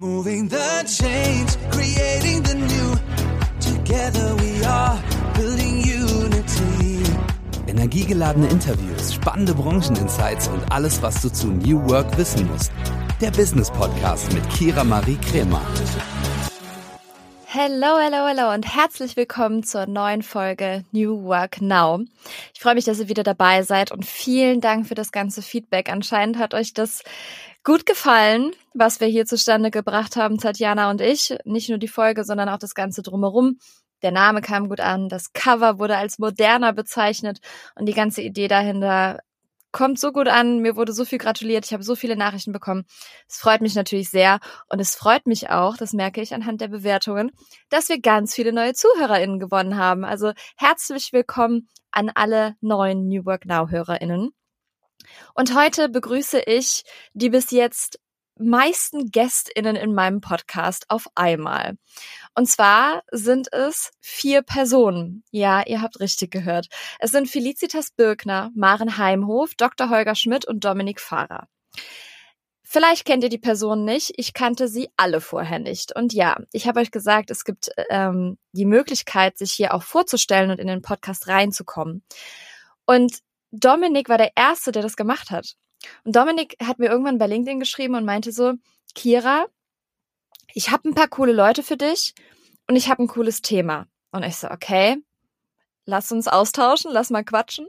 Moving the change, creating the new. Together we are building unity. Energiegeladene Interviews, spannende Brancheninsights und alles, was du zu New Work wissen musst. Der Business Podcast mit Kira Marie Kremer. Hello, hello, hello und herzlich willkommen zur neuen Folge New Work Now. Ich freue mich, dass ihr wieder dabei seid und vielen Dank für das ganze Feedback. Anscheinend hat euch das gut gefallen, was wir hier zustande gebracht haben, Tatjana und ich. Nicht nur die Folge, sondern auch das Ganze drumherum. Der Name kam gut an, das Cover wurde als moderner bezeichnet und die ganze Idee dahinter kommt so gut an. Mir wurde so viel gratuliert. Ich habe so viele Nachrichten bekommen. Es freut mich natürlich sehr. Und es freut mich auch, das merke ich anhand der Bewertungen, dass wir ganz viele neue ZuhörerInnen gewonnen haben. Also herzlich willkommen an alle neuen New Work Now HörerInnen. Und heute begrüße ich die bis jetzt meisten GästInnen in meinem Podcast auf einmal. Und zwar sind es vier Personen. Ja, ihr habt richtig gehört. Es sind Felicitas Birkner, Maren Heimhof, Dr. Holger Schmidt und Dominik Fahrer. Vielleicht kennt ihr die Personen nicht. Ich kannte sie alle vorher nicht. Und ja, ich habe euch gesagt, es gibt ähm, die Möglichkeit, sich hier auch vorzustellen und in den Podcast reinzukommen. Und Dominik war der Erste, der das gemacht hat. Und Dominik hat mir irgendwann bei LinkedIn geschrieben und meinte so, Kira, ich habe ein paar coole Leute für dich und ich habe ein cooles Thema. Und ich so, okay, lass uns austauschen, lass mal quatschen.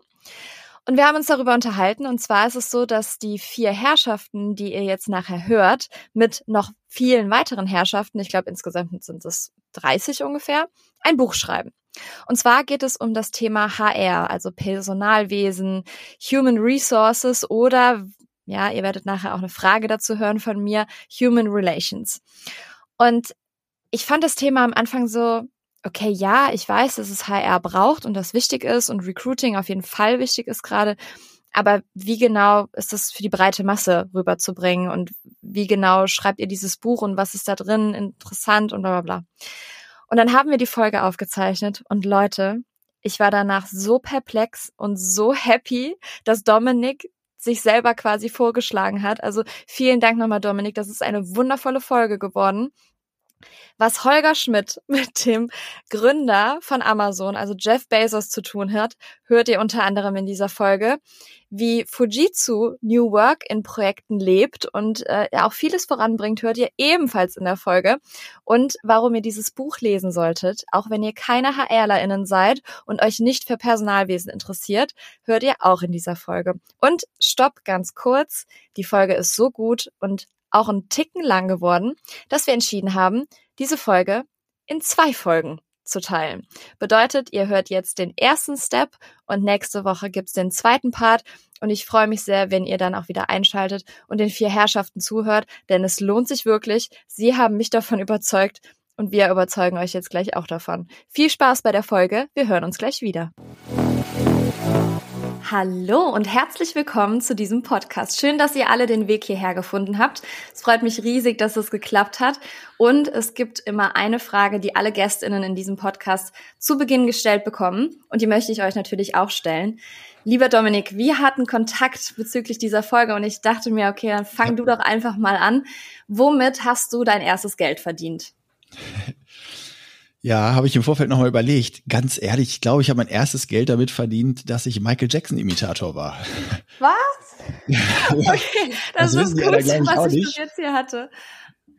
Und wir haben uns darüber unterhalten. Und zwar ist es so, dass die vier Herrschaften, die ihr jetzt nachher hört, mit noch vielen weiteren Herrschaften, ich glaube insgesamt sind es 30 ungefähr, ein Buch schreiben. Und zwar geht es um das Thema HR, also Personalwesen, Human Resources oder, ja, ihr werdet nachher auch eine Frage dazu hören von mir, Human Relations. Und ich fand das Thema am Anfang so, okay, ja, ich weiß, dass es HR braucht und das wichtig ist und Recruiting auf jeden Fall wichtig ist gerade. Aber wie genau ist das für die breite Masse rüberzubringen und wie genau schreibt ihr dieses Buch und was ist da drin interessant und bla bla bla. Und dann haben wir die Folge aufgezeichnet und Leute, ich war danach so perplex und so happy, dass Dominik sich selber quasi vorgeschlagen hat. Also vielen Dank nochmal, Dominik. Das ist eine wundervolle Folge geworden. Was Holger Schmidt mit dem Gründer von Amazon, also Jeff Bezos, zu tun hat, hört ihr unter anderem in dieser Folge. Wie Fujitsu New Work in Projekten lebt und äh, auch vieles voranbringt, hört ihr ebenfalls in der Folge. Und warum ihr dieses Buch lesen solltet, auch wenn ihr keine HRlerInnen seid und euch nicht für Personalwesen interessiert, hört ihr auch in dieser Folge. Und stopp ganz kurz, die Folge ist so gut und auch ein Ticken lang geworden, dass wir entschieden haben, diese Folge in zwei Folgen zu teilen. Bedeutet, ihr hört jetzt den ersten Step und nächste Woche gibt's den zweiten Part. Und ich freue mich sehr, wenn ihr dann auch wieder einschaltet und den vier Herrschaften zuhört, denn es lohnt sich wirklich. Sie haben mich davon überzeugt und wir überzeugen euch jetzt gleich auch davon. Viel Spaß bei der Folge. Wir hören uns gleich wieder. Hallo und herzlich willkommen zu diesem Podcast. Schön, dass ihr alle den Weg hierher gefunden habt. Es freut mich riesig, dass es geklappt hat. Und es gibt immer eine Frage, die alle Gästinnen in diesem Podcast zu Beginn gestellt bekommen. Und die möchte ich euch natürlich auch stellen. Lieber Dominik, wir hatten Kontakt bezüglich dieser Folge und ich dachte mir, okay, dann fang du doch einfach mal an. Womit hast du dein erstes Geld verdient? Ja, habe ich im Vorfeld nochmal überlegt. Ganz ehrlich, ich glaube, ich habe mein erstes Geld damit verdient, dass ich Michael Jackson-Imitator war. Was? okay, das, das ist gut, was ich jetzt hier hatte.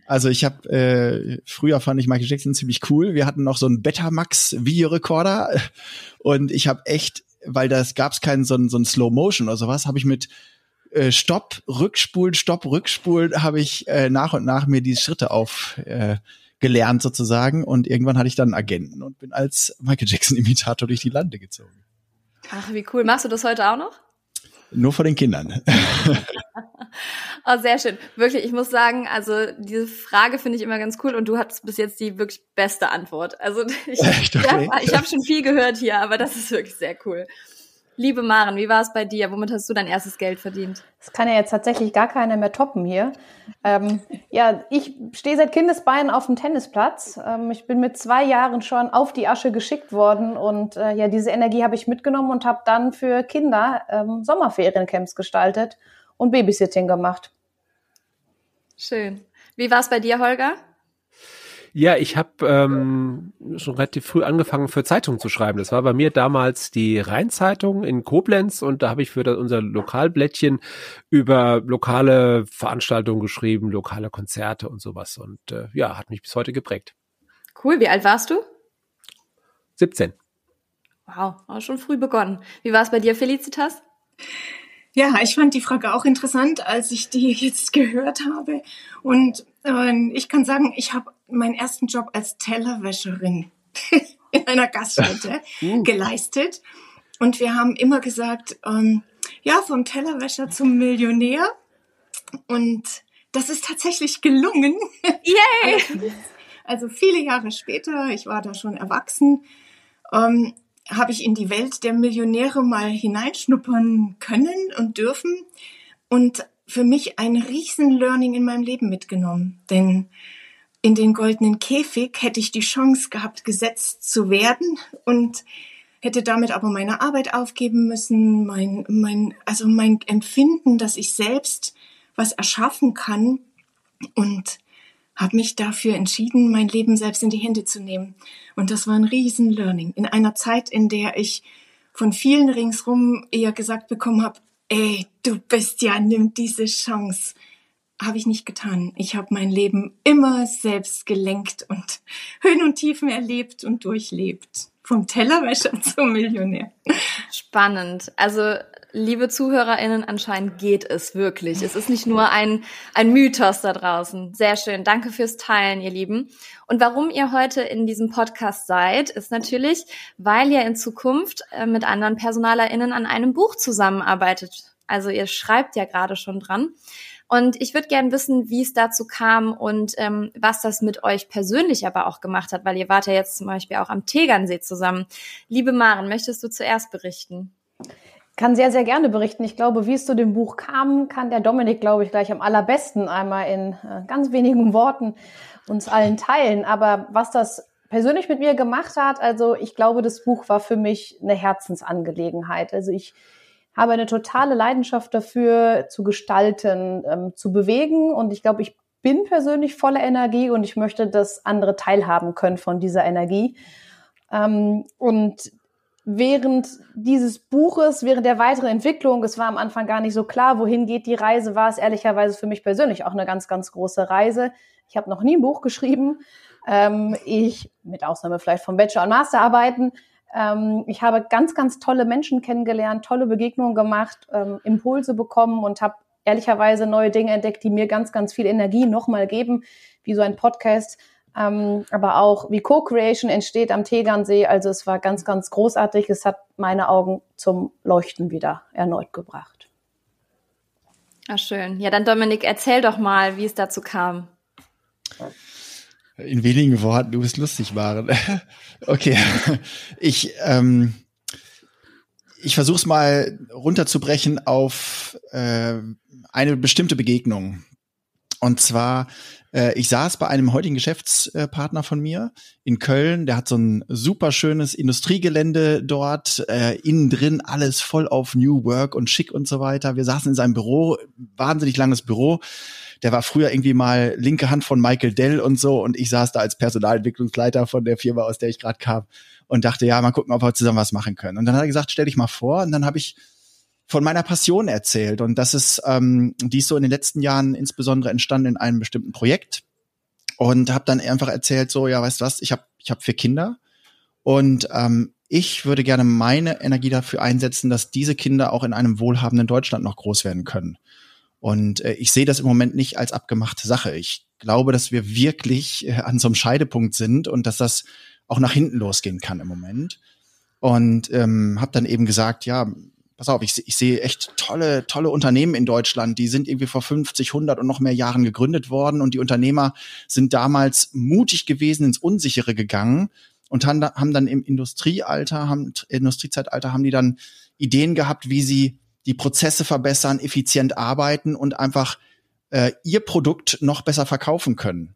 Also ich habe äh, früher fand ich Michael Jackson ziemlich cool. Wir hatten noch so einen Betamax Videorekorder und ich habe echt, weil das gab's keinen so einen, so Slow Motion oder sowas, habe ich mit äh, Stopp, Rückspulen, Stopp, Rückspulen, habe ich äh, nach und nach mir die Schritte auf äh, gelernt sozusagen und irgendwann hatte ich dann einen Agenten und bin als Michael Jackson Imitator durch die Lande gezogen. Ach, wie cool. Machst du das heute auch noch? Nur vor den Kindern. oh, sehr schön. Wirklich, ich muss sagen, also diese Frage finde ich immer ganz cool und du hattest bis jetzt die wirklich beste Antwort. Also ich, Echt, okay. ja, ich habe schon viel gehört hier, aber das ist wirklich sehr cool. Liebe Maren, wie war es bei dir? Womit hast du dein erstes Geld verdient? Das kann ja jetzt tatsächlich gar keiner mehr toppen hier. Ähm, ja, ich stehe seit Kindesbeinen auf dem Tennisplatz. Ähm, ich bin mit zwei Jahren schon auf die Asche geschickt worden und äh, ja, diese Energie habe ich mitgenommen und habe dann für Kinder ähm, Sommerferiencamps gestaltet und Babysitting gemacht. Schön. Wie war es bei dir, Holger? Ja, ich habe ähm, schon relativ früh angefangen, für Zeitungen zu schreiben. Das war bei mir damals die Rheinzeitung in Koblenz und da habe ich für das, unser Lokalblättchen über lokale Veranstaltungen geschrieben, lokale Konzerte und sowas. Und äh, ja, hat mich bis heute geprägt. Cool, wie alt warst du? 17. Wow, auch schon früh begonnen. Wie war es bei dir, Felicitas? Ja, ich fand die Frage auch interessant, als ich die jetzt gehört habe. Und äh, ich kann sagen, ich habe meinen ersten Job als Tellerwäscherin in einer Gaststätte uh. geleistet. Und wir haben immer gesagt, ähm, ja, vom Tellerwäscher zum Millionär. Und das ist tatsächlich gelungen. Yay! also, also viele Jahre später, ich war da schon erwachsen, ähm, habe ich in die Welt der Millionäre mal hineinschnuppern können und dürfen und für mich ein riesen Learning in meinem Leben mitgenommen. Denn in den goldenen Käfig hätte ich die Chance gehabt, gesetzt zu werden und hätte damit aber meine Arbeit aufgeben müssen, mein, mein, also mein Empfinden, dass ich selbst was erschaffen kann und habe mich dafür entschieden, mein Leben selbst in die Hände zu nehmen. Und das war ein riesen Learning. In einer Zeit, in der ich von vielen ringsrum eher gesagt bekommen habe, ey, du bist ja, nimm diese Chance. Habe ich nicht getan. Ich habe mein Leben immer selbst gelenkt und Höhen und Tiefen erlebt und durchlebt. Vom Tellerwäscher zum Millionär. Spannend. Also liebe ZuhörerInnen, anscheinend geht es wirklich. Es ist nicht nur ein, ein Mythos da draußen. Sehr schön. Danke fürs Teilen, ihr Lieben. Und warum ihr heute in diesem Podcast seid, ist natürlich, weil ihr in Zukunft äh, mit anderen PersonalerInnen an einem Buch zusammenarbeitet. Also ihr schreibt ja gerade schon dran. Und ich würde gerne wissen, wie es dazu kam und ähm, was das mit euch persönlich aber auch gemacht hat, weil ihr wart ja jetzt zum Beispiel auch am Tegernsee zusammen. Liebe Maren, möchtest du zuerst berichten? kann sehr, sehr gerne berichten. Ich glaube, wie es zu dem Buch kam, kann der Dominik, glaube ich, gleich am allerbesten einmal in äh, ganz wenigen Worten uns allen teilen. Aber was das persönlich mit mir gemacht hat, also ich glaube, das Buch war für mich eine Herzensangelegenheit. Also ich habe eine totale Leidenschaft dafür, zu gestalten, ähm, zu bewegen. Und ich glaube, ich bin persönlich voller Energie und ich möchte, dass andere teilhaben können von dieser Energie. Ähm, und während dieses Buches, während der weiteren Entwicklung, es war am Anfang gar nicht so klar, wohin geht die Reise, war es ehrlicherweise für mich persönlich auch eine ganz, ganz große Reise. Ich habe noch nie ein Buch geschrieben. Ähm, ich, mit Ausnahme vielleicht von Bachelor- und Masterarbeiten, ich habe ganz, ganz tolle Menschen kennengelernt, tolle Begegnungen gemacht, ähm, Impulse bekommen und habe ehrlicherweise neue Dinge entdeckt, die mir ganz, ganz viel Energie nochmal geben, wie so ein Podcast, ähm, aber auch wie Co-Creation entsteht am Tegernsee. Also es war ganz, ganz großartig. Es hat meine Augen zum Leuchten wieder erneut gebracht. Ah, schön. Ja, dann Dominik, erzähl doch mal, wie es dazu kam. In wenigen Worten, du bist lustig, Maren. okay. Ich, ähm, ich versuche es mal runterzubrechen auf äh, eine bestimmte Begegnung. Und zwar äh, ich saß bei einem heutigen Geschäftspartner von mir in Köln, der hat so ein super schönes Industriegelände dort, äh, innen drin alles voll auf New Work und schick und so weiter. Wir saßen in seinem Büro, wahnsinnig langes Büro. Der war früher irgendwie mal linke Hand von Michael Dell und so und ich saß da als Personalentwicklungsleiter von der Firma, aus der ich gerade kam und dachte, ja, mal gucken, ob wir zusammen was machen können. Und dann hat er gesagt, stell dich mal vor und dann habe ich von meiner Passion erzählt. Und das ist, ähm, die ist so in den letzten Jahren insbesondere entstanden in einem bestimmten Projekt. Und habe dann einfach erzählt, so, ja, weißt du was, ich habe ich hab vier Kinder und ähm, ich würde gerne meine Energie dafür einsetzen, dass diese Kinder auch in einem wohlhabenden Deutschland noch groß werden können. Und äh, ich sehe das im Moment nicht als abgemachte Sache. Ich glaube, dass wir wirklich äh, an so einem Scheidepunkt sind und dass das auch nach hinten losgehen kann im Moment. Und ähm, habe dann eben gesagt, ja, pass auf, ich, ich sehe echt tolle, tolle Unternehmen in Deutschland, die sind irgendwie vor 50, 100 und noch mehr Jahren gegründet worden und die Unternehmer sind damals mutig gewesen, ins Unsichere gegangen und haben, haben dann im Industriealter, haben, Industriezeitalter haben die dann Ideen gehabt, wie sie die Prozesse verbessern, effizient arbeiten und einfach äh, ihr Produkt noch besser verkaufen können.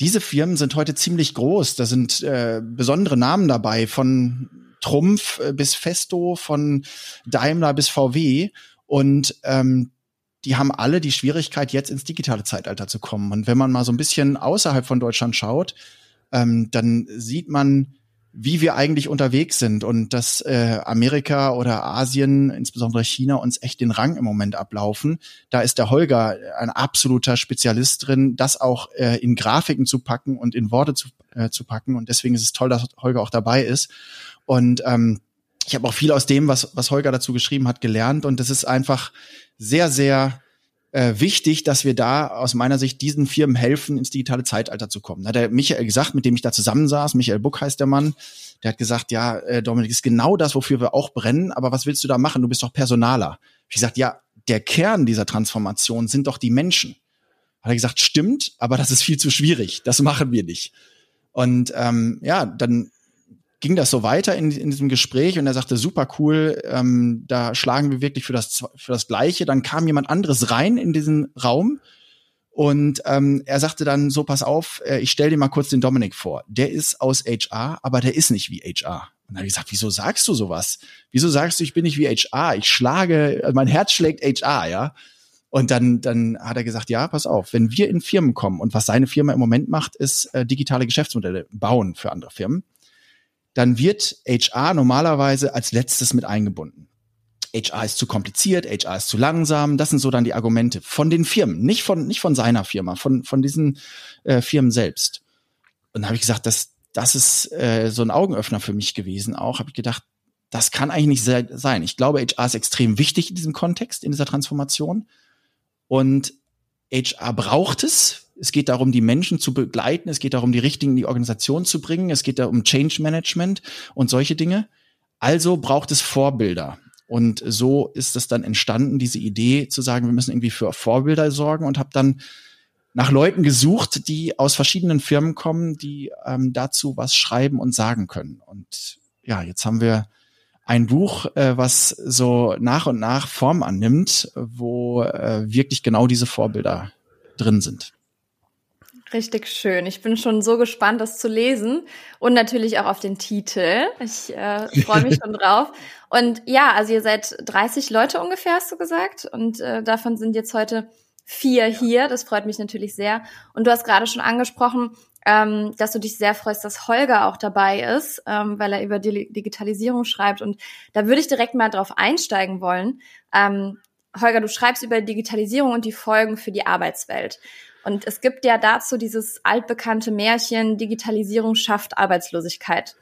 Diese Firmen sind heute ziemlich groß. Da sind äh, besondere Namen dabei von Trumpf äh, bis Festo, von Daimler bis VW. Und ähm, die haben alle die Schwierigkeit, jetzt ins digitale Zeitalter zu kommen. Und wenn man mal so ein bisschen außerhalb von Deutschland schaut, ähm, dann sieht man, wie wir eigentlich unterwegs sind und dass äh, Amerika oder Asien, insbesondere China, uns echt den Rang im Moment ablaufen. Da ist der Holger ein absoluter Spezialist drin, das auch äh, in Grafiken zu packen und in Worte zu, äh, zu packen. Und deswegen ist es toll, dass Holger auch dabei ist. Und ähm, ich habe auch viel aus dem, was, was Holger dazu geschrieben hat, gelernt. Und das ist einfach sehr, sehr äh, wichtig, dass wir da aus meiner Sicht diesen Firmen helfen, ins digitale Zeitalter zu kommen. Da hat der Michael gesagt, mit dem ich da zusammensaß, Michael Buck heißt der Mann, der hat gesagt, ja, äh, Dominik, ist genau das, wofür wir auch brennen, aber was willst du da machen? Du bist doch Personaler. Ich gesagt, ja, der Kern dieser Transformation sind doch die Menschen. Hat er gesagt, stimmt, aber das ist viel zu schwierig. Das machen wir nicht. Und ähm, ja, dann ging das so weiter in, in diesem Gespräch und er sagte, super cool, ähm, da schlagen wir wirklich für das, für das Gleiche. Dann kam jemand anderes rein in diesen Raum und ähm, er sagte dann so, pass auf, äh, ich stell dir mal kurz den Dominik vor. Der ist aus HR, aber der ist nicht wie HR. Und dann habe ich gesagt, wieso sagst du sowas? Wieso sagst du, ich bin nicht wie HR? Ich schlage, also mein Herz schlägt HR, ja. Und dann, dann hat er gesagt, ja, pass auf, wenn wir in Firmen kommen und was seine Firma im Moment macht, ist äh, digitale Geschäftsmodelle bauen für andere Firmen dann wird HR normalerweise als letztes mit eingebunden. HR ist zu kompliziert, HR ist zu langsam. Das sind so dann die Argumente von den Firmen, nicht von nicht von seiner Firma, von von diesen äh, Firmen selbst. Und dann habe ich gesagt, das das ist äh, so ein Augenöffner für mich gewesen. Auch habe ich gedacht, das kann eigentlich nicht sein. Ich glaube, HR ist extrem wichtig in diesem Kontext, in dieser Transformation. Und HR braucht es es geht darum, die Menschen zu begleiten. Es geht darum, die Richtigen in die Organisation zu bringen. Es geht da um Change Management und solche Dinge. Also braucht es Vorbilder. Und so ist es dann entstanden, diese Idee zu sagen, wir müssen irgendwie für Vorbilder sorgen und habe dann nach Leuten gesucht, die aus verschiedenen Firmen kommen, die ähm, dazu was schreiben und sagen können. Und ja, jetzt haben wir ein Buch, äh, was so nach und nach Form annimmt, wo äh, wirklich genau diese Vorbilder drin sind. Richtig schön. Ich bin schon so gespannt, das zu lesen und natürlich auch auf den Titel. Ich äh, freue mich schon drauf. Und ja, also ihr seid 30 Leute ungefähr, hast du gesagt. Und äh, davon sind jetzt heute vier hier. Das freut mich natürlich sehr. Und du hast gerade schon angesprochen, ähm, dass du dich sehr freust, dass Holger auch dabei ist, ähm, weil er über die Digitalisierung schreibt. Und da würde ich direkt mal drauf einsteigen wollen. Ähm, Holger, du schreibst über Digitalisierung und die Folgen für die Arbeitswelt. Und es gibt ja dazu dieses altbekannte Märchen, Digitalisierung schafft Arbeitslosigkeit.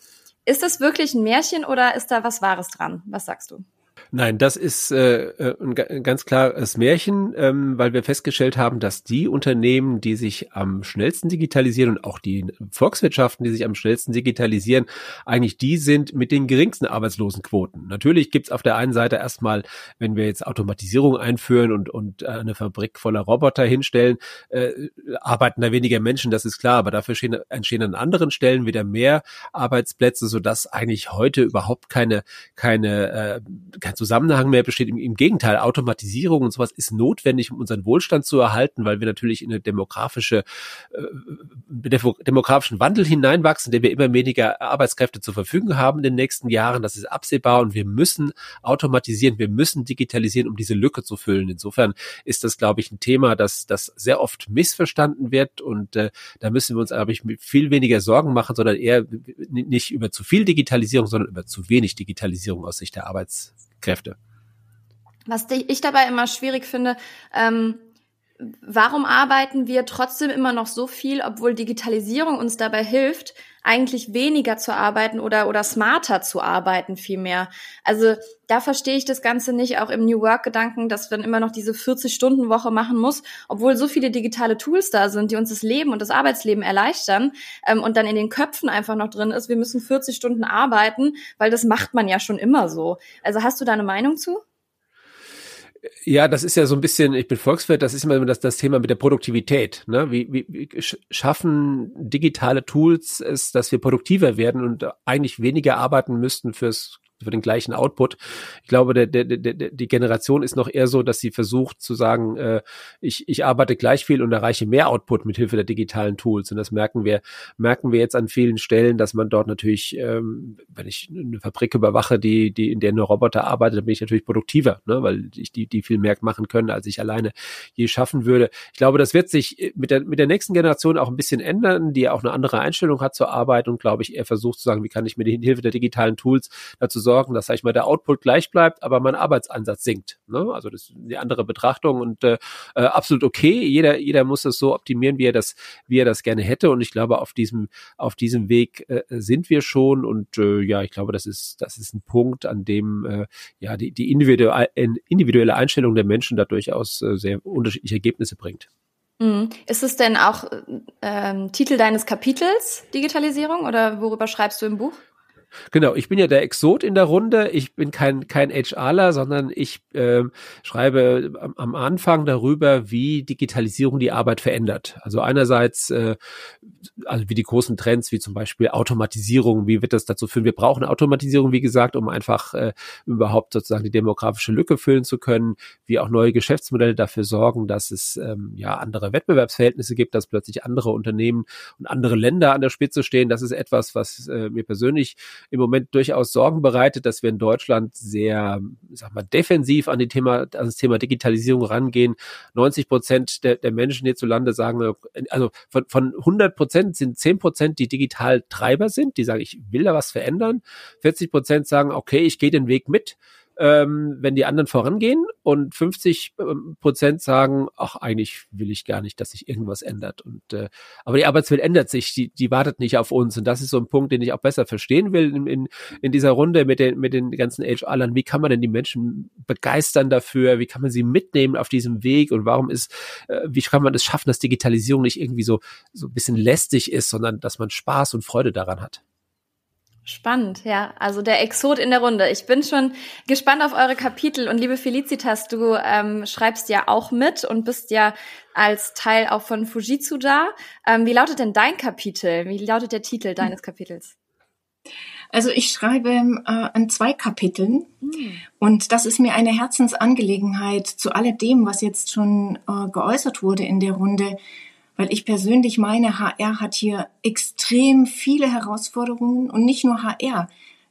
Ist das wirklich ein Märchen oder ist da was Wahres dran? Was sagst du? Nein, das ist äh, äh ein ganz klares Märchen, ähm, weil wir festgestellt haben, dass die Unternehmen, die sich am schnellsten digitalisieren und auch die Volkswirtschaften, die sich am schnellsten digitalisieren, eigentlich die sind mit den geringsten Arbeitslosenquoten. Natürlich gibt's auf der einen Seite erstmal, wenn wir jetzt Automatisierung einführen und, und eine Fabrik voller Roboter hinstellen, äh, arbeiten da weniger Menschen, das ist klar, aber dafür entstehen, entstehen an anderen Stellen wieder mehr Arbeitsplätze, sodass eigentlich heute überhaupt keine, keine, äh, kein Zusammenhang mehr besteht. Im, Im, Gegenteil, Automatisierung und sowas ist notwendig, um unseren Wohlstand zu erhalten, weil wir natürlich in eine demografische, äh, demografischen Wandel hineinwachsen, der wir immer weniger Arbeitskräfte zur Verfügung haben in den nächsten Jahren. Das ist absehbar und wir müssen automatisieren, wir müssen digitalisieren, um diese Lücke zu füllen. Insofern ist das, glaube ich, ein Thema, das, das sehr oft missverstanden wird und äh, da müssen wir uns, glaube ich, viel weniger Sorgen machen, sondern eher nicht über zu viel Digitalisierung, sondern über zu wenig Digitalisierung aus Sicht der Arbeits Kräfte. Was ich dabei immer schwierig finde, ähm, warum arbeiten wir trotzdem immer noch so viel, obwohl Digitalisierung uns dabei hilft, eigentlich weniger zu arbeiten oder, oder smarter zu arbeiten vielmehr. Also da verstehe ich das Ganze nicht, auch im New Work-Gedanken, dass man immer noch diese 40-Stunden-Woche machen muss, obwohl so viele digitale Tools da sind, die uns das Leben und das Arbeitsleben erleichtern ähm, und dann in den Köpfen einfach noch drin ist, wir müssen 40 Stunden arbeiten, weil das macht man ja schon immer so. Also hast du da eine Meinung zu? Ja, das ist ja so ein bisschen, ich bin Volkswirt, das ist immer das, das Thema mit der Produktivität. Ne? Wie, wie, wie schaffen digitale Tools es, dass wir produktiver werden und eigentlich weniger arbeiten müssten fürs für den gleichen Output. Ich glaube, der, der, der, die Generation ist noch eher so, dass sie versucht zu sagen, äh, ich, ich arbeite gleich viel und erreiche mehr Output mit Hilfe der digitalen Tools. Und das merken wir, merken wir jetzt an vielen Stellen, dass man dort natürlich, ähm, wenn ich eine Fabrik überwache, die, die, in der eine Roboter arbeitet, dann bin ich natürlich produktiver, ne? weil ich die, die viel mehr machen können, als ich alleine je schaffen würde. Ich glaube, das wird sich mit der, mit der nächsten Generation auch ein bisschen ändern, die auch eine andere Einstellung hat zur Arbeit und glaube ich, er versucht zu sagen, wie kann ich mit Hilfe der digitalen Tools dazu sorgen, dass, sag ich mal, der Output gleich bleibt, aber mein Arbeitsansatz sinkt. Ne? Also das ist eine andere Betrachtung und äh, äh, absolut okay. Jeder, jeder muss es so optimieren, wie er das, wie er das gerne hätte. Und ich glaube, auf diesem, auf diesem Weg äh, sind wir schon. Und äh, ja, ich glaube, das ist, das ist ein Punkt, an dem äh, ja die, die individuelle, individuelle Einstellung der Menschen da durchaus äh, sehr unterschiedliche Ergebnisse bringt. Mhm. Ist es denn auch ähm, Titel deines Kapitels Digitalisierung oder worüber schreibst du im Buch? Genau, ich bin ja der Exot in der Runde. Ich bin kein, kein HRler, sondern ich äh, schreibe am, am, Anfang darüber, wie Digitalisierung die Arbeit verändert. Also einerseits, äh, also wie die großen Trends, wie zum Beispiel Automatisierung, wie wird das dazu führen? Wir brauchen Automatisierung, wie gesagt, um einfach äh, überhaupt sozusagen die demografische Lücke füllen zu können, wie auch neue Geschäftsmodelle dafür sorgen, dass es ähm, ja andere Wettbewerbsverhältnisse gibt, dass plötzlich andere Unternehmen und andere Länder an der Spitze stehen. Das ist etwas, was äh, mir persönlich im Moment durchaus Sorgen bereitet, dass wir in Deutschland sehr, sag mal, defensiv an, die Thema, an das Thema Digitalisierung rangehen. 90 Prozent der, der Menschen hierzulande sagen, also von, von 100 Prozent sind 10 Prozent, die digital Treiber sind, die sagen, ich will da was verändern. 40 Prozent sagen, okay, ich gehe den Weg mit ähm, wenn die anderen vorangehen und 50 ähm, Prozent sagen, ach, eigentlich will ich gar nicht, dass sich irgendwas ändert. Und äh, aber die Arbeitswelt ändert sich, die, die wartet nicht auf uns. Und das ist so ein Punkt, den ich auch besser verstehen will in, in, in dieser Runde mit den, mit den ganzen HR-Lern. Wie kann man denn die Menschen begeistern dafür? Wie kann man sie mitnehmen auf diesem Weg? Und warum ist, äh, wie kann man es schaffen, dass Digitalisierung nicht irgendwie so, so ein bisschen lästig ist, sondern dass man Spaß und Freude daran hat? Spannend, ja. Also der Exot in der Runde. Ich bin schon gespannt auf eure Kapitel. Und liebe Felicitas, du ähm, schreibst ja auch mit und bist ja als Teil auch von Fujitsu da. Ähm, wie lautet denn dein Kapitel? Wie lautet der Titel deines Kapitels? Also ich schreibe äh, an zwei Kapiteln mhm. und das ist mir eine Herzensangelegenheit zu alledem, was jetzt schon äh, geäußert wurde in der Runde weil ich persönlich meine, HR hat hier extrem viele Herausforderungen und nicht nur HR,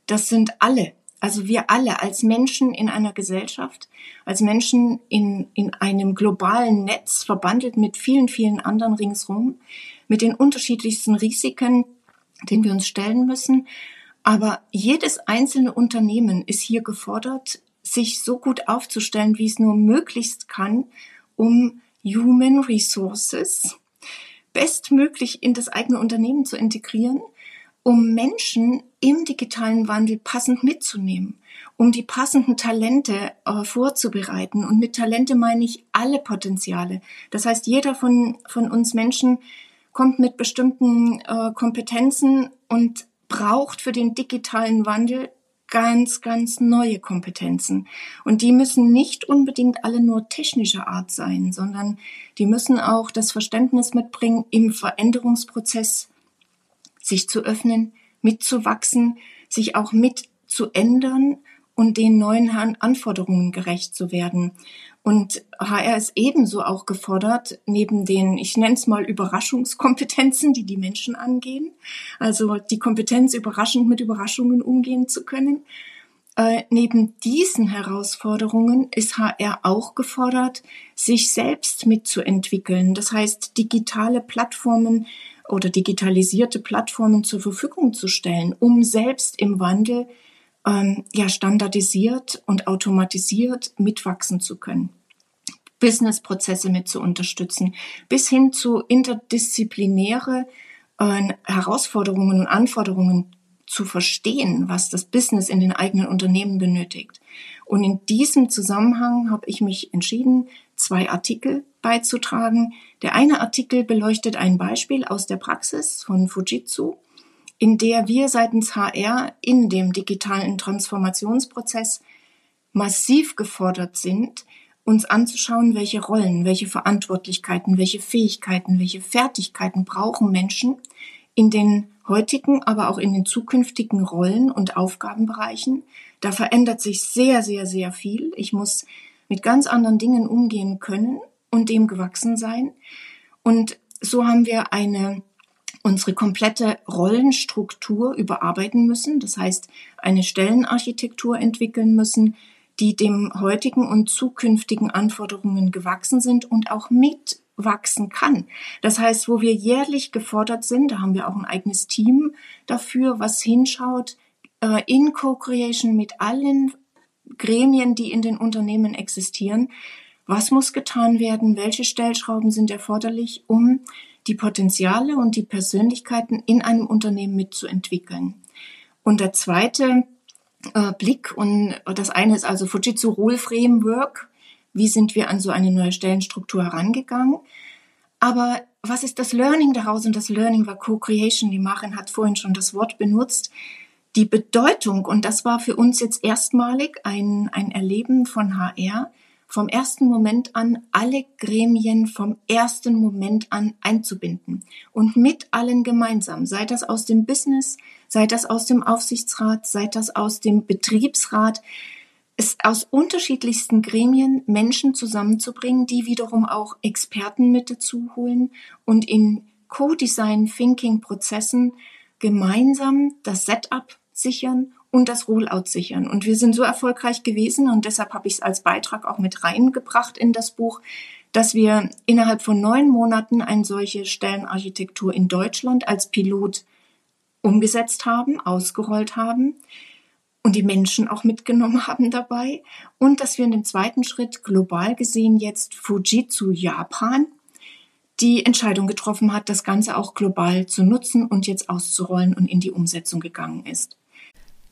das sind alle. Also wir alle als Menschen in einer Gesellschaft, als Menschen in, in einem globalen Netz verbandelt mit vielen, vielen anderen ringsrum, mit den unterschiedlichsten Risiken, denen wir uns stellen müssen. Aber jedes einzelne Unternehmen ist hier gefordert, sich so gut aufzustellen, wie es nur möglichst kann, um Human Resources bestmöglich in das eigene Unternehmen zu integrieren, um Menschen im digitalen Wandel passend mitzunehmen, um die passenden Talente äh, vorzubereiten. Und mit Talente meine ich alle Potenziale. Das heißt, jeder von, von uns Menschen kommt mit bestimmten äh, Kompetenzen und braucht für den digitalen Wandel ganz, ganz neue Kompetenzen. Und die müssen nicht unbedingt alle nur technischer Art sein, sondern die müssen auch das Verständnis mitbringen, im Veränderungsprozess sich zu öffnen, mitzuwachsen, sich auch mit zu ändern und den neuen Anforderungen gerecht zu werden. Und HR ist ebenso auch gefordert, neben den, ich nenne es mal Überraschungskompetenzen, die die Menschen angehen, also die Kompetenz, überraschend mit Überraschungen umgehen zu können. Äh, neben diesen Herausforderungen ist HR auch gefordert, sich selbst mitzuentwickeln. Das heißt, digitale Plattformen oder digitalisierte Plattformen zur Verfügung zu stellen, um selbst im Wandel ähm, ja standardisiert und automatisiert mitwachsen zu können. Businessprozesse mit zu unterstützen, bis hin zu interdisziplinäre äh, Herausforderungen und Anforderungen zu verstehen, was das Business in den eigenen Unternehmen benötigt. Und in diesem Zusammenhang habe ich mich entschieden, zwei Artikel beizutragen. Der eine Artikel beleuchtet ein Beispiel aus der Praxis von Fujitsu in der wir seitens HR in dem digitalen Transformationsprozess massiv gefordert sind, uns anzuschauen, welche Rollen, welche Verantwortlichkeiten, welche Fähigkeiten, welche Fertigkeiten brauchen Menschen in den heutigen, aber auch in den zukünftigen Rollen und Aufgabenbereichen, Da verändert sich sehr, sehr, sehr viel. Ich muss mit ganz anderen Dingen umgehen können und dem gewachsen sein. Und so haben wir eine unsere komplette Rollenstruktur überarbeiten müssen. Das heißt, eine Stellenarchitektur entwickeln müssen, die dem heutigen und zukünftigen Anforderungen gewachsen sind und auch mitwachsen kann. Das heißt, wo wir jährlich gefordert sind, da haben wir auch ein eigenes Team dafür, was hinschaut, äh, in Co-Creation mit allen Gremien, die in den Unternehmen existieren. Was muss getan werden? Welche Stellschrauben sind erforderlich, um die Potenziale und die Persönlichkeiten in einem Unternehmen mitzuentwickeln? Und der zweite äh, Blick, und das eine ist also Fujitsu Rule Framework. Wie sind wir an so eine neue Stellenstruktur herangegangen? Aber was ist das Learning daraus? Und das Learning war Co-Creation. Die Marin hat vorhin schon das Wort benutzt die Bedeutung, und das war für uns jetzt erstmalig ein, ein Erleben von HR, vom ersten Moment an alle Gremien vom ersten Moment an einzubinden und mit allen gemeinsam, sei das aus dem Business, sei das aus dem Aufsichtsrat, sei das aus dem Betriebsrat, es aus unterschiedlichsten Gremien Menschen zusammenzubringen, die wiederum auch Experten mit dazu holen und in Co-Design Thinking Prozessen gemeinsam das Setup sichern und das Rollout sichern. Und wir sind so erfolgreich gewesen und deshalb habe ich es als Beitrag auch mit reingebracht in das Buch, dass wir innerhalb von neun Monaten eine solche Stellenarchitektur in Deutschland als Pilot umgesetzt haben, ausgerollt haben und die Menschen auch mitgenommen haben dabei und dass wir in dem zweiten Schritt global gesehen jetzt Fujitsu Japan die Entscheidung getroffen hat, das Ganze auch global zu nutzen und jetzt auszurollen und in die Umsetzung gegangen ist.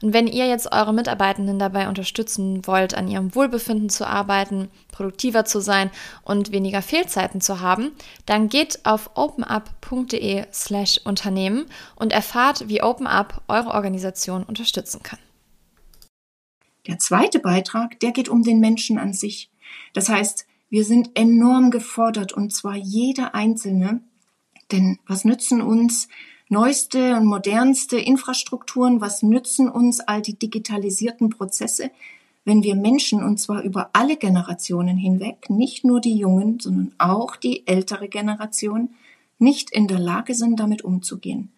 Und wenn ihr jetzt eure Mitarbeitenden dabei unterstützen wollt, an ihrem Wohlbefinden zu arbeiten, produktiver zu sein und weniger Fehlzeiten zu haben, dann geht auf openup.de slash Unternehmen und erfahrt, wie OpenUp eure Organisation unterstützen kann. Der zweite Beitrag, der geht um den Menschen an sich. Das heißt, wir sind enorm gefordert und zwar jeder Einzelne. Denn was nützen uns neueste und modernste Infrastrukturen, was nützen uns all die digitalisierten Prozesse, wenn wir Menschen, und zwar über alle Generationen hinweg, nicht nur die Jungen, sondern auch die ältere Generation, nicht in der Lage sind, damit umzugehen.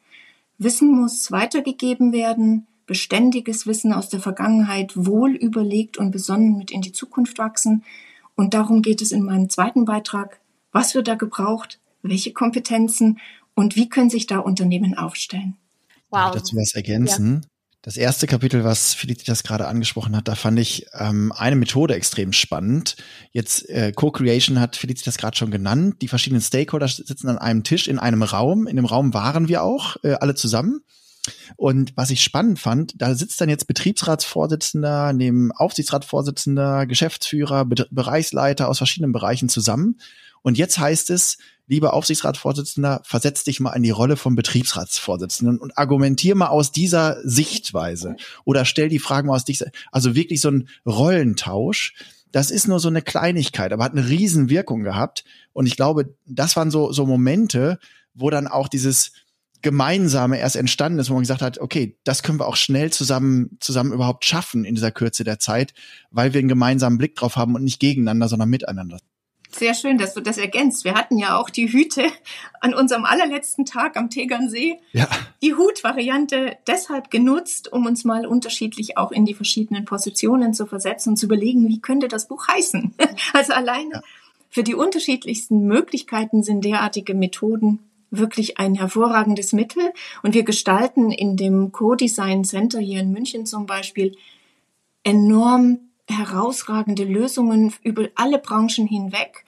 Wissen muss weitergegeben werden, beständiges Wissen aus der Vergangenheit wohl überlegt und besonnen mit in die Zukunft wachsen. Und darum geht es in meinem zweiten Beitrag. Was wird da gebraucht? Welche Kompetenzen? Und wie können sich da Unternehmen aufstellen? Wow. dazu was ergänzen? Ja. Das erste Kapitel, was Felicitas gerade angesprochen hat, da fand ich ähm, eine Methode extrem spannend. Jetzt äh, Co-Creation hat Felicitas gerade schon genannt. Die verschiedenen Stakeholder sitzen an einem Tisch in einem Raum. In dem Raum waren wir auch äh, alle zusammen. Und was ich spannend fand, da sitzt dann jetzt Betriebsratsvorsitzender, neben Aufsichtsratsvorsitzender, Geschäftsführer, Be Bereichsleiter aus verschiedenen Bereichen zusammen. Und jetzt heißt es, lieber Aufsichtsratsvorsitzender, versetz dich mal in die Rolle vom Betriebsratsvorsitzenden und argumentier mal aus dieser Sichtweise oder stell die Fragen mal aus dich. Also wirklich so ein Rollentausch. Das ist nur so eine Kleinigkeit, aber hat eine Riesenwirkung gehabt. Und ich glaube, das waren so, so Momente, wo dann auch dieses, Gemeinsame erst entstanden ist, wo man gesagt hat, okay, das können wir auch schnell zusammen, zusammen überhaupt schaffen in dieser Kürze der Zeit, weil wir einen gemeinsamen Blick drauf haben und nicht gegeneinander, sondern miteinander. Sehr schön, dass du das ergänzt. Wir hatten ja auch die Hüte an unserem allerletzten Tag am Tegernsee. Ja. Die Hutvariante deshalb genutzt, um uns mal unterschiedlich auch in die verschiedenen Positionen zu versetzen und zu überlegen, wie könnte das Buch heißen. Also alleine ja. für die unterschiedlichsten Möglichkeiten sind derartige Methoden wirklich ein hervorragendes Mittel. Und wir gestalten in dem Co-Design Center hier in München zum Beispiel enorm herausragende Lösungen über alle Branchen hinweg,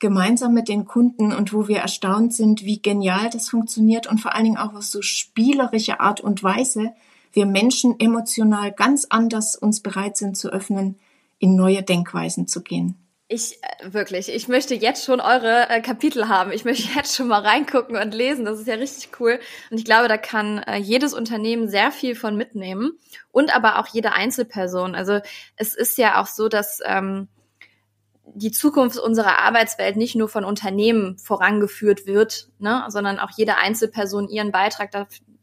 gemeinsam mit den Kunden und wo wir erstaunt sind, wie genial das funktioniert und vor allen Dingen auch auf so spielerische Art und Weise wir Menschen emotional ganz anders uns bereit sind zu öffnen, in neue Denkweisen zu gehen. Ich äh, wirklich, ich möchte jetzt schon eure äh, Kapitel haben. Ich möchte jetzt schon mal reingucken und lesen. Das ist ja richtig cool. Und ich glaube, da kann äh, jedes Unternehmen sehr viel von mitnehmen und aber auch jede Einzelperson. Also es ist ja auch so, dass ähm, die Zukunft unserer Arbeitswelt nicht nur von Unternehmen vorangeführt wird, ne, sondern auch jede Einzelperson ihren Beitrag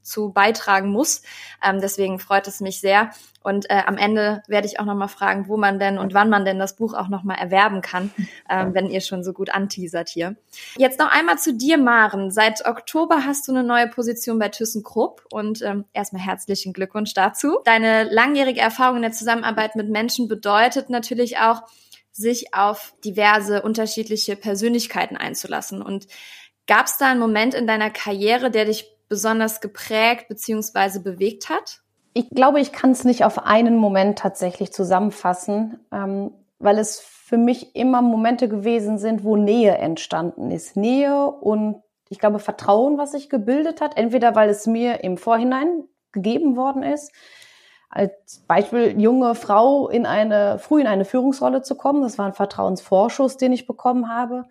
dazu beitragen muss. Ähm, deswegen freut es mich sehr. Und äh, am Ende werde ich auch nochmal fragen, wo man denn und wann man denn das Buch auch nochmal erwerben kann, ähm, wenn ihr schon so gut anteasert hier. Jetzt noch einmal zu dir, Maren. Seit Oktober hast du eine neue Position bei ThyssenKrupp und ähm, erstmal herzlichen Glückwunsch dazu. Deine langjährige Erfahrung in der Zusammenarbeit mit Menschen bedeutet natürlich auch, sich auf diverse unterschiedliche Persönlichkeiten einzulassen. Und gab es da einen Moment in deiner Karriere, der dich besonders geprägt bzw. bewegt hat? Ich glaube, ich kann es nicht auf einen Moment tatsächlich zusammenfassen, ähm, weil es für mich immer Momente gewesen sind, wo Nähe entstanden ist. Nähe und ich glaube Vertrauen, was sich gebildet hat, entweder weil es mir im Vorhinein gegeben worden ist, als Beispiel junge Frau in eine, früh in eine Führungsrolle zu kommen. Das war ein Vertrauensvorschuss, den ich bekommen habe.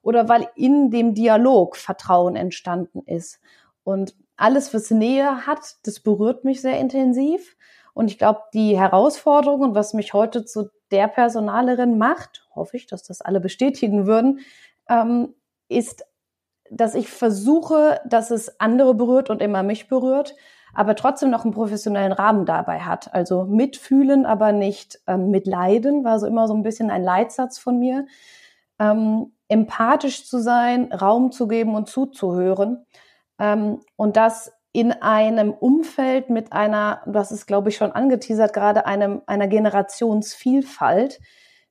Oder weil in dem Dialog Vertrauen entstanden ist. Und alles, was Nähe hat, das berührt mich sehr intensiv. Und ich glaube, die Herausforderung und was mich heute zu der Personalerin macht, hoffe ich, dass das alle bestätigen würden, ähm, ist, dass ich versuche, dass es andere berührt und immer mich berührt aber trotzdem noch einen professionellen Rahmen dabei hat. Also mitfühlen, aber nicht ähm, mitleiden, war so immer so ein bisschen ein Leitsatz von mir. Ähm, empathisch zu sein, Raum zu geben und zuzuhören. Ähm, und das in einem Umfeld mit einer, das ist, glaube ich, schon angeteasert, gerade einem, einer Generationsvielfalt,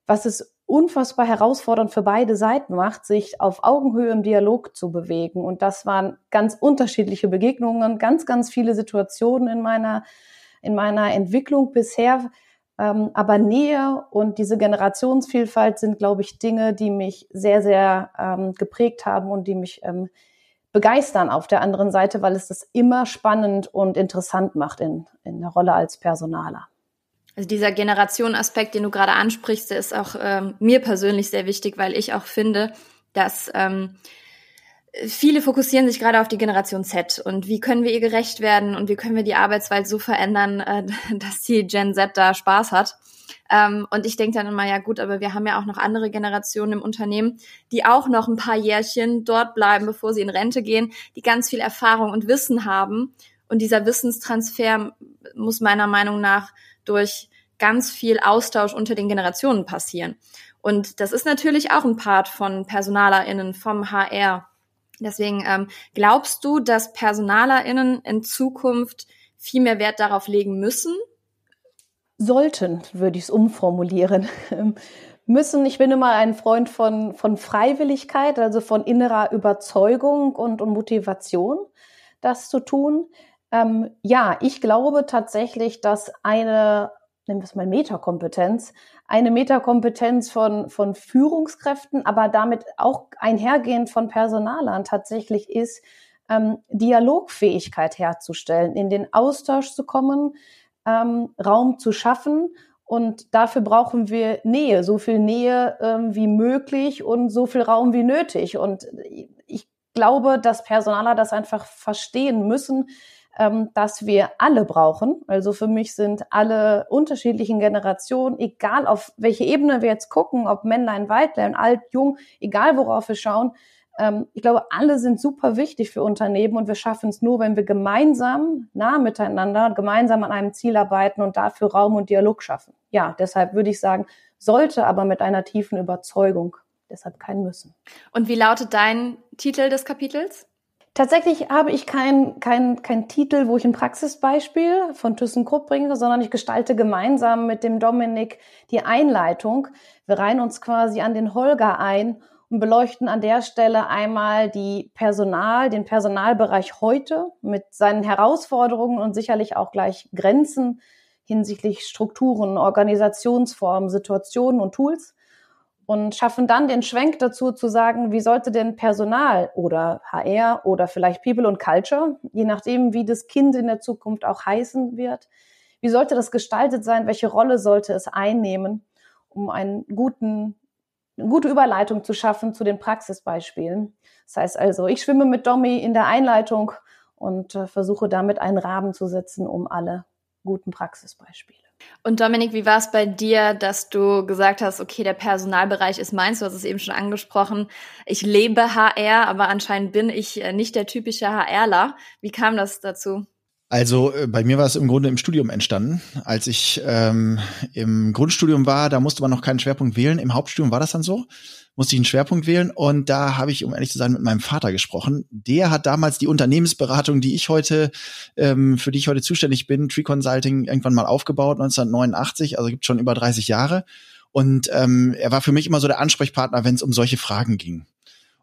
was es unfassbar herausfordernd für beide Seiten macht, sich auf Augenhöhe im Dialog zu bewegen. Und das waren ganz unterschiedliche Begegnungen, ganz, ganz viele Situationen in meiner, in meiner Entwicklung bisher. Ähm, aber Nähe und diese Generationsvielfalt sind, glaube ich, Dinge, die mich sehr, sehr ähm, geprägt haben und die mich ähm, begeistern auf der anderen Seite, weil es das immer spannend und interessant macht in, in der Rolle als Personaler. Also dieser Generationenaspekt, den du gerade ansprichst, der ist auch ähm, mir persönlich sehr wichtig, weil ich auch finde, dass ähm, viele fokussieren sich gerade auf die Generation Z und wie können wir ihr gerecht werden und wie können wir die Arbeitswelt so verändern, äh, dass die Gen Z da Spaß hat. Ähm, und ich denke dann immer, ja gut, aber wir haben ja auch noch andere Generationen im Unternehmen, die auch noch ein paar Jährchen dort bleiben, bevor sie in Rente gehen, die ganz viel Erfahrung und Wissen haben. Und dieser Wissenstransfer muss meiner Meinung nach durch ganz viel Austausch unter den Generationen passieren. Und das ist natürlich auch ein Part von PersonalerInnen, vom HR. Deswegen ähm, glaubst du, dass PersonalerInnen in Zukunft viel mehr Wert darauf legen müssen? Sollten, würde ich es umformulieren. müssen, ich bin immer ein Freund von, von Freiwilligkeit, also von innerer Überzeugung und, und Motivation, das zu tun. Ähm, ja, ich glaube tatsächlich, dass eine nennen wir es mal Metakompetenz, eine Metakompetenz von, von Führungskräften, aber damit auch einhergehend von Personalern tatsächlich ist, ähm, Dialogfähigkeit herzustellen, in den Austausch zu kommen, ähm, Raum zu schaffen. Und dafür brauchen wir Nähe, so viel Nähe ähm, wie möglich und so viel Raum wie nötig. Und ich glaube, dass Personaler das einfach verstehen müssen, ähm, dass wir alle brauchen. Also für mich sind alle unterschiedlichen Generationen, egal auf welche Ebene wir jetzt gucken, ob Männlein, Weiblein, alt, jung, egal worauf wir schauen, ich glaube, alle sind super wichtig für Unternehmen und wir schaffen es nur, wenn wir gemeinsam, nah miteinander, gemeinsam an einem Ziel arbeiten und dafür Raum und Dialog schaffen. Ja, deshalb würde ich sagen, sollte aber mit einer tiefen Überzeugung deshalb kein Müssen. Und wie lautet dein Titel des Kapitels? Tatsächlich habe ich keinen kein, kein Titel, wo ich ein Praxisbeispiel von ThyssenKrupp bringe, sondern ich gestalte gemeinsam mit dem Dominik die Einleitung. Wir reihen uns quasi an den Holger ein und beleuchten an der Stelle einmal die Personal, den Personalbereich heute mit seinen Herausforderungen und sicherlich auch gleich Grenzen hinsichtlich Strukturen, Organisationsformen, Situationen und Tools und schaffen dann den Schwenk dazu zu sagen, wie sollte denn Personal oder HR oder vielleicht People und Culture, je nachdem, wie das Kind in der Zukunft auch heißen wird, wie sollte das gestaltet sein, welche Rolle sollte es einnehmen, um einen guten, eine gute Überleitung zu schaffen zu den Praxisbeispielen. Das heißt also, ich schwimme mit Domi in der Einleitung und äh, versuche damit einen Rahmen zu setzen, um alle guten Praxisbeispiele. Und Dominik, wie war es bei dir, dass du gesagt hast, okay, der Personalbereich ist meins, du hast es eben schon angesprochen. Ich lebe HR, aber anscheinend bin ich äh, nicht der typische HRler. Wie kam das dazu? Also äh, bei mir war es im Grunde im Studium entstanden. Als ich ähm, im Grundstudium war, da musste man noch keinen Schwerpunkt wählen. Im Hauptstudium war das dann so musste ich einen Schwerpunkt wählen und da habe ich, um ehrlich zu sein, mit meinem Vater gesprochen. Der hat damals die Unternehmensberatung, die ich heute, ähm, für die ich heute zuständig bin, Tree Consulting, irgendwann mal aufgebaut, 1989, also gibt schon über 30 Jahre. Und ähm, er war für mich immer so der Ansprechpartner, wenn es um solche Fragen ging.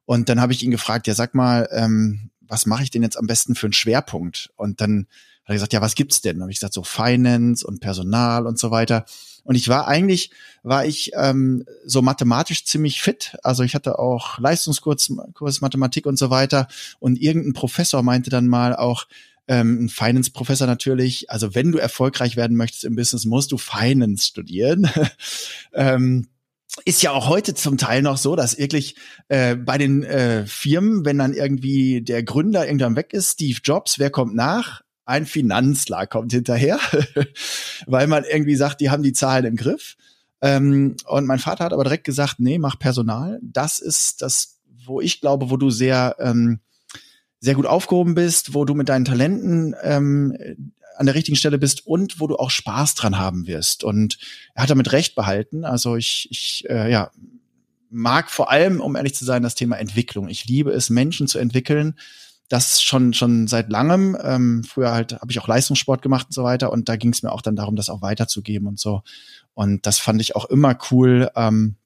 Und dann habe ich ihn gefragt, ja, sag mal, ähm, was mache ich denn jetzt am besten für einen Schwerpunkt? Und dann hat er gesagt, ja, was gibt's denn? Habe ich gesagt, so Finance und Personal und so weiter. Und ich war eigentlich, war ich ähm, so mathematisch ziemlich fit. Also ich hatte auch Leistungskurs Kurs Mathematik und so weiter. Und irgendein Professor meinte dann mal auch, ähm, ein Finance-Professor natürlich, also wenn du erfolgreich werden möchtest im Business, musst du Finance studieren. ähm, ist ja auch heute zum Teil noch so, dass wirklich äh, bei den äh, Firmen, wenn dann irgendwie der Gründer irgendwann weg ist, Steve Jobs, wer kommt nach? ein Finanzler kommt hinterher, weil man irgendwie sagt, die haben die Zahlen im Griff. Ähm, und mein Vater hat aber direkt gesagt, nee, mach Personal. Das ist das, wo ich glaube, wo du sehr, ähm, sehr gut aufgehoben bist, wo du mit deinen Talenten ähm, an der richtigen Stelle bist und wo du auch Spaß dran haben wirst. Und er hat damit recht behalten. Also ich, ich äh, ja, mag vor allem, um ehrlich zu sein, das Thema Entwicklung. Ich liebe es, Menschen zu entwickeln das schon schon seit langem. Ähm, früher halt habe ich auch Leistungssport gemacht und so weiter und da ging es mir auch dann darum, das auch weiterzugeben und so. Und das fand ich auch immer cool ähm,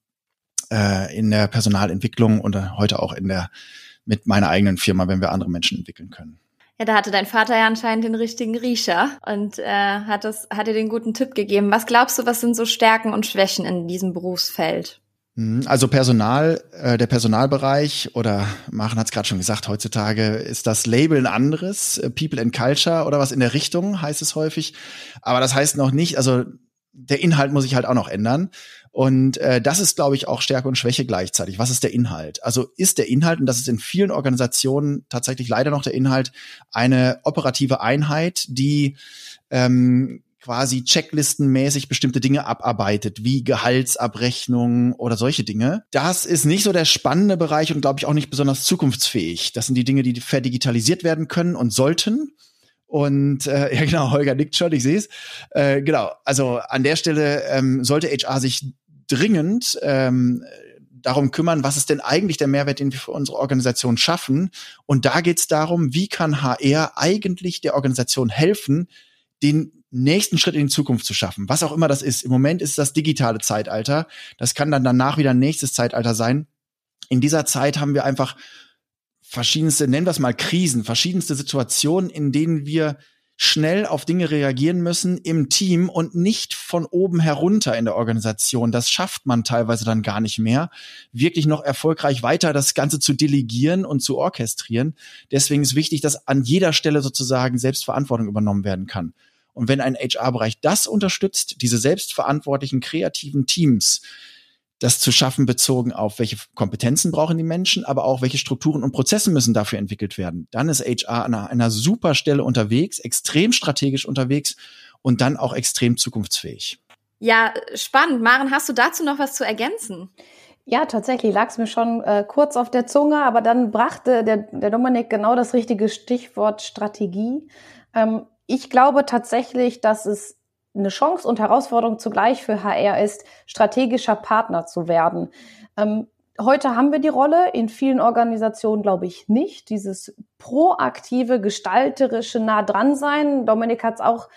äh, in der Personalentwicklung und heute auch in der mit meiner eigenen Firma, wenn wir andere Menschen entwickeln können. Ja, da hatte dein Vater ja anscheinend den richtigen Riecher und äh, hat das, hat dir den guten Tipp gegeben. Was glaubst du, was sind so Stärken und Schwächen in diesem Berufsfeld? Mhm. Also Personal, äh, der Personalbereich oder Machen hat es gerade schon gesagt, heutzutage ist das Label ein anderes, äh, People and Culture oder was in der Richtung heißt es häufig. Aber das heißt noch nicht, also der Inhalt muss sich halt auch noch ändern. Und äh, das ist, glaube ich, auch Stärke und Schwäche gleichzeitig. Was ist der Inhalt? Also ist der Inhalt, und das ist in vielen Organisationen tatsächlich leider noch der Inhalt, eine operative Einheit, die ähm, quasi checklistenmäßig bestimmte Dinge abarbeitet, wie Gehaltsabrechnung oder solche Dinge. Das ist nicht so der spannende Bereich und glaube ich auch nicht besonders zukunftsfähig. Das sind die Dinge, die verdigitalisiert werden können und sollten. Und äh, ja genau, Holger nickt schon, ich sehe es. Äh, genau, also an der Stelle ähm, sollte HR sich dringend ähm, darum kümmern, was ist denn eigentlich der Mehrwert, den wir für unsere Organisation schaffen. Und da geht es darum, wie kann HR eigentlich der Organisation helfen, den nächsten Schritt in die Zukunft zu schaffen, was auch immer das ist. Im Moment ist das digitale Zeitalter. Das kann dann danach wieder ein nächstes Zeitalter sein. In dieser Zeit haben wir einfach verschiedenste, nennen wir es mal Krisen, verschiedenste Situationen, in denen wir schnell auf Dinge reagieren müssen im Team und nicht von oben herunter in der Organisation. Das schafft man teilweise dann gar nicht mehr, wirklich noch erfolgreich weiter das Ganze zu delegieren und zu orchestrieren. Deswegen ist wichtig, dass an jeder Stelle sozusagen Selbstverantwortung übernommen werden kann. Und wenn ein HR-Bereich das unterstützt, diese selbstverantwortlichen, kreativen Teams, das zu schaffen bezogen auf welche Kompetenzen brauchen die Menschen, aber auch welche Strukturen und Prozesse müssen dafür entwickelt werden. Dann ist HR an einer, einer super Stelle unterwegs, extrem strategisch unterwegs und dann auch extrem zukunftsfähig. Ja, spannend. Maren, hast du dazu noch was zu ergänzen? Ja, tatsächlich lag es mir schon äh, kurz auf der Zunge, aber dann brachte der, der Dominik genau das richtige Stichwort Strategie. Ähm, ich glaube tatsächlich, dass es eine Chance und Herausforderung zugleich für HR ist, strategischer Partner zu werden. Ähm, heute haben wir die Rolle, in vielen Organisationen glaube ich nicht. Dieses proaktive, gestalterische nah dran sein. Dominik hat es auch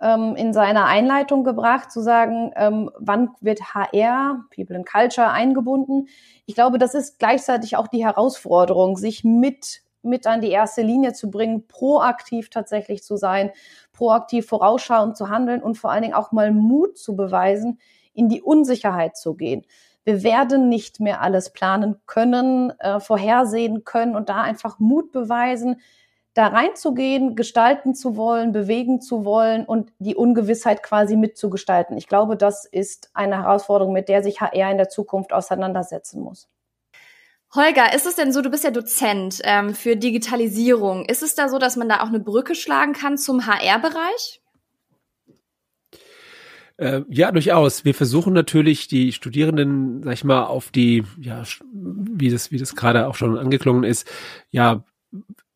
ähm, in seiner Einleitung gebracht, zu sagen, ähm, wann wird HR, People and Culture, eingebunden. Ich glaube, das ist gleichzeitig auch die Herausforderung, sich mit mit an die erste Linie zu bringen, proaktiv tatsächlich zu sein, proaktiv vorausschauend zu handeln und vor allen Dingen auch mal Mut zu beweisen, in die Unsicherheit zu gehen. Wir werden nicht mehr alles planen können, äh, vorhersehen können und da einfach Mut beweisen, da reinzugehen, gestalten zu wollen, bewegen zu wollen und die Ungewissheit quasi mitzugestalten. Ich glaube, das ist eine Herausforderung, mit der sich HR in der Zukunft auseinandersetzen muss. Holger, ist es denn so, du bist ja Dozent ähm, für Digitalisierung. Ist es da so, dass man da auch eine Brücke schlagen kann zum HR-Bereich? Äh, ja, durchaus. Wir versuchen natürlich die Studierenden, sag ich mal, auf die, ja, wie das, wie das gerade auch schon angeklungen ist, ja,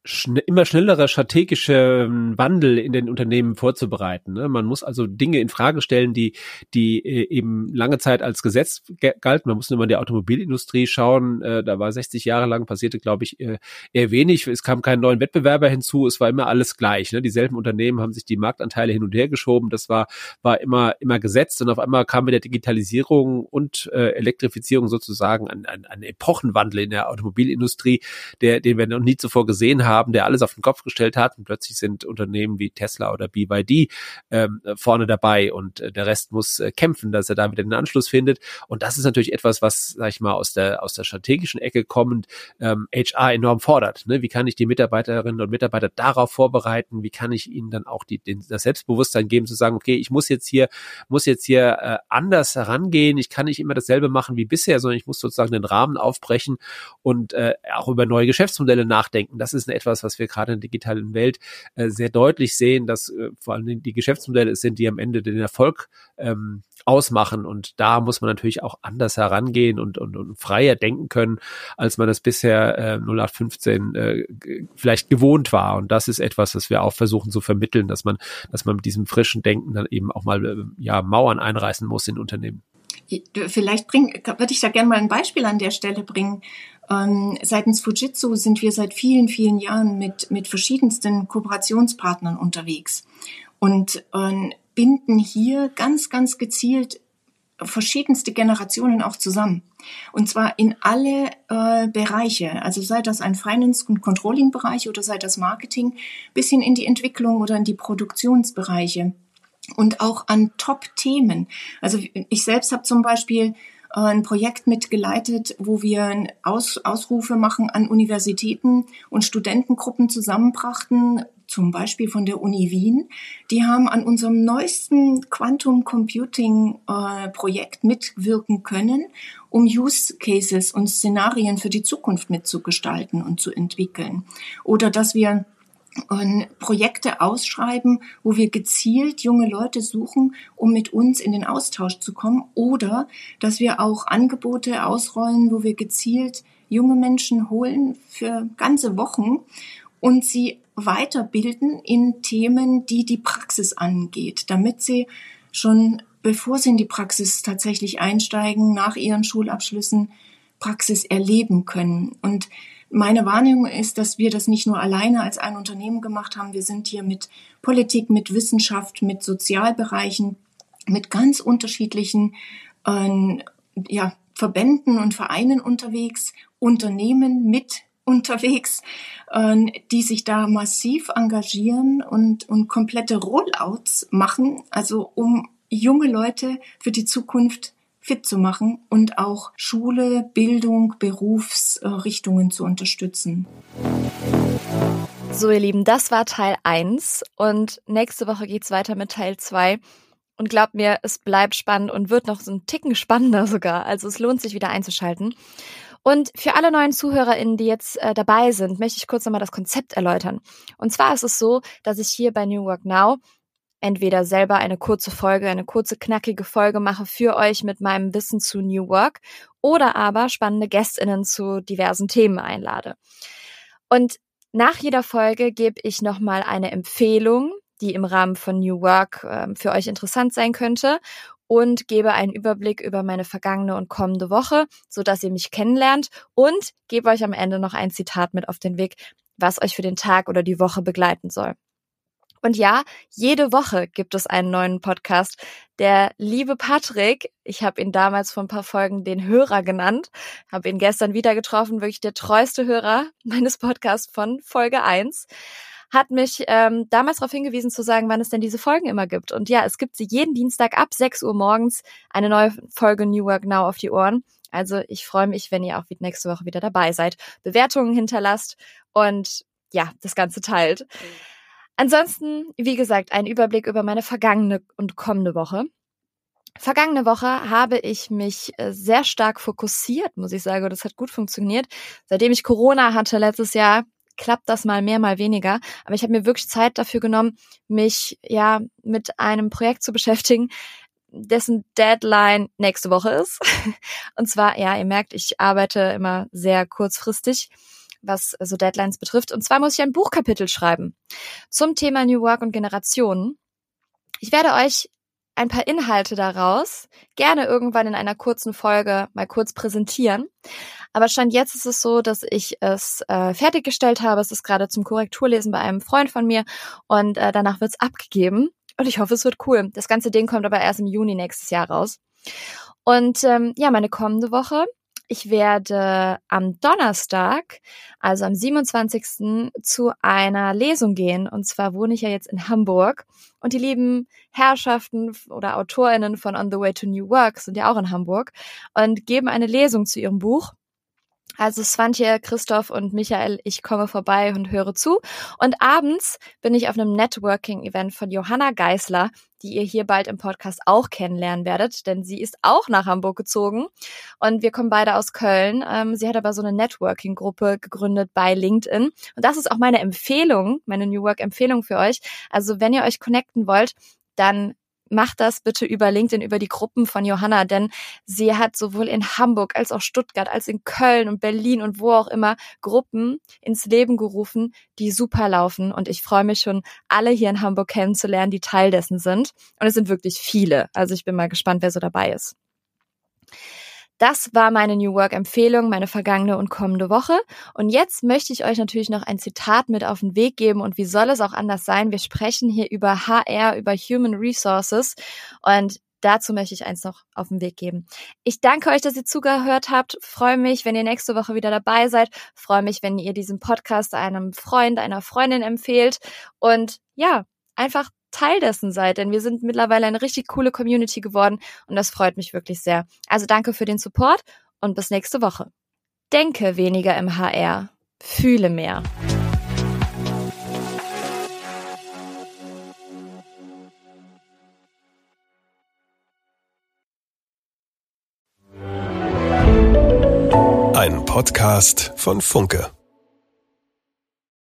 schn immer schnellerer strategische ähm, Wandel in den Unternehmen vorzubereiten. Ne? Man muss also Dinge in Frage stellen, die, die äh, eben lange Zeit als Gesetz galten. Man muss nur mal in die Automobilindustrie schauen. Äh, da war 60 Jahre lang passierte, glaube ich, äh, eher wenig. Es kam kein neuen Wettbewerber hinzu. Es war immer alles gleich. Ne? Dieselben Unternehmen haben sich die Marktanteile hin und her geschoben. Das war, war immer, immer gesetzt. Und auf einmal kam mit der Digitalisierung und äh, Elektrifizierung sozusagen ein, ein, ein Epochenwandel in der Automobilindustrie, der, den wir noch nie zuvor gesehen haben haben, der alles auf den Kopf gestellt hat und plötzlich sind Unternehmen wie Tesla oder BYD ähm, vorne dabei und äh, der Rest muss äh, kämpfen, dass er da wieder den Anschluss findet und das ist natürlich etwas, was, sag ich mal, aus der, aus der strategischen Ecke kommend ähm, HR enorm fordert. Ne? Wie kann ich die Mitarbeiterinnen und Mitarbeiter darauf vorbereiten? Wie kann ich ihnen dann auch die, den, das Selbstbewusstsein geben, zu sagen, okay, ich muss jetzt hier, muss jetzt hier äh, anders herangehen, ich kann nicht immer dasselbe machen wie bisher, sondern ich muss sozusagen den Rahmen aufbrechen und äh, auch über neue Geschäftsmodelle nachdenken. Das ist eine etwas, was wir gerade in der digitalen Welt äh, sehr deutlich sehen, dass äh, vor allem die Geschäftsmodelle sind, die am Ende den Erfolg ähm, ausmachen. Und da muss man natürlich auch anders herangehen und, und, und freier denken können, als man das bisher äh, 0815 äh, vielleicht gewohnt war. Und das ist etwas, was wir auch versuchen zu vermitteln, dass man, dass man mit diesem frischen Denken dann eben auch mal äh, ja Mauern einreißen muss in Unternehmen. Vielleicht bring, würde ich da gerne mal ein Beispiel an der Stelle bringen. Ähm, seitens Fujitsu sind wir seit vielen, vielen Jahren mit, mit verschiedensten Kooperationspartnern unterwegs und äh, binden hier ganz, ganz gezielt verschiedenste Generationen auch zusammen. Und zwar in alle äh, Bereiche, also sei das ein Finance- und Controlling-Bereich oder sei das Marketing, bis hin in die Entwicklung oder in die Produktionsbereiche und auch an Top-Themen. Also ich selbst habe zum Beispiel äh, ein Projekt mitgeleitet, wo wir Aus, Ausrufe machen an Universitäten und Studentengruppen zusammenbrachten, zum Beispiel von der Uni Wien. Die haben an unserem neuesten Quantum Computing äh, Projekt mitwirken können, um Use Cases und Szenarien für die Zukunft mitzugestalten und zu entwickeln. Oder dass wir und Projekte ausschreiben, wo wir gezielt junge Leute suchen, um mit uns in den Austausch zu kommen oder dass wir auch Angebote ausrollen, wo wir gezielt junge Menschen holen für ganze Wochen und sie weiterbilden in Themen, die die Praxis angeht, damit sie schon bevor sie in die Praxis tatsächlich einsteigen, nach ihren Schulabschlüssen Praxis erleben können. Und meine Wahrnehmung ist, dass wir das nicht nur alleine als ein Unternehmen gemacht haben. Wir sind hier mit Politik, mit Wissenschaft, mit Sozialbereichen, mit ganz unterschiedlichen äh, ja, Verbänden und Vereinen unterwegs, Unternehmen mit unterwegs, äh, die sich da massiv engagieren und, und komplette Rollouts machen, also um junge Leute für die Zukunft fit zu machen und auch Schule, Bildung, Berufsrichtungen zu unterstützen. So, ihr Lieben, das war Teil 1 und nächste Woche geht's weiter mit Teil 2. Und glaubt mir, es bleibt spannend und wird noch so ein Ticken spannender sogar. Also es lohnt sich wieder einzuschalten. Und für alle neuen ZuhörerInnen, die jetzt äh, dabei sind, möchte ich kurz nochmal das Konzept erläutern. Und zwar ist es so, dass ich hier bei New Work Now entweder selber eine kurze Folge, eine kurze knackige Folge mache für euch mit meinem Wissen zu New Work oder aber spannende Gästinnen zu diversen Themen einlade. Und nach jeder Folge gebe ich nochmal eine Empfehlung, die im Rahmen von New Work äh, für euch interessant sein könnte. und gebe einen Überblick über meine vergangene und kommende Woche, so dass ihr mich kennenlernt und gebe euch am Ende noch ein Zitat mit auf den Weg, was euch für den Tag oder die Woche begleiten soll. Und ja, jede Woche gibt es einen neuen Podcast. Der liebe Patrick, ich habe ihn damals vor ein paar Folgen den Hörer genannt, habe ihn gestern wieder getroffen, wirklich der treueste Hörer meines Podcasts von Folge 1 hat mich ähm, damals darauf hingewiesen zu sagen, wann es denn diese Folgen immer gibt. Und ja, es gibt sie jeden Dienstag ab 6 Uhr morgens eine neue Folge New Work Now auf die Ohren. Also ich freue mich, wenn ihr auch nächste Woche wieder dabei seid, Bewertungen hinterlasst und ja, das Ganze teilt. Mhm. Ansonsten, wie gesagt, ein Überblick über meine vergangene und kommende Woche. Vergangene Woche habe ich mich äh, sehr stark fokussiert, muss ich sagen, und das hat gut funktioniert. Seitdem ich Corona hatte letztes Jahr, klappt das mal mehr, mal weniger. Aber ich habe mir wirklich Zeit dafür genommen, mich ja mit einem Projekt zu beschäftigen, dessen Deadline nächste Woche ist. Und zwar, ja, ihr merkt, ich arbeite immer sehr kurzfristig was so Deadlines betrifft. Und zwar muss ich ein Buchkapitel schreiben zum Thema New Work und Generationen. Ich werde euch ein paar Inhalte daraus gerne irgendwann in einer kurzen Folge mal kurz präsentieren. Aber stand jetzt ist es so, dass ich es äh, fertiggestellt habe. Es ist gerade zum Korrekturlesen bei einem Freund von mir und äh, danach wird es abgegeben. Und ich hoffe, es wird cool. Das ganze Ding kommt aber erst im Juni nächstes Jahr raus. Und ähm, ja, meine kommende Woche ich werde am Donnerstag, also am 27. zu einer Lesung gehen. Und zwar wohne ich ja jetzt in Hamburg. Und die lieben Herrschaften oder AutorInnen von On the Way to New Work sind ja auch in Hamburg und geben eine Lesung zu ihrem Buch. Also Svantje, Christoph und Michael, ich komme vorbei und höre zu. Und abends bin ich auf einem Networking-Event von Johanna Geisler, die ihr hier bald im Podcast auch kennenlernen werdet, denn sie ist auch nach Hamburg gezogen und wir kommen beide aus Köln. Ähm, sie hat aber so eine Networking-Gruppe gegründet bei LinkedIn und das ist auch meine Empfehlung, meine New Work-Empfehlung für euch. Also wenn ihr euch connecten wollt, dann macht das bitte über LinkedIn, über die Gruppen von Johanna, denn sie hat sowohl in Hamburg als auch Stuttgart, als in Köln und Berlin und wo auch immer Gruppen ins Leben gerufen, die super laufen. Und ich freue mich schon, alle hier in Hamburg kennenzulernen, die Teil dessen sind. Und es sind wirklich viele. Also ich bin mal gespannt, wer so dabei ist. Das war meine New Work Empfehlung, meine vergangene und kommende Woche. Und jetzt möchte ich euch natürlich noch ein Zitat mit auf den Weg geben. Und wie soll es auch anders sein? Wir sprechen hier über HR, über Human Resources. Und dazu möchte ich eins noch auf den Weg geben. Ich danke euch, dass ihr zugehört habt. Freue mich, wenn ihr nächste Woche wieder dabei seid. Freue mich, wenn ihr diesen Podcast einem Freund, einer Freundin empfehlt. Und ja, einfach Teil dessen seid, denn wir sind mittlerweile eine richtig coole Community geworden und das freut mich wirklich sehr. Also danke für den Support und bis nächste Woche. Denke weniger im HR, fühle mehr. Ein Podcast von Funke.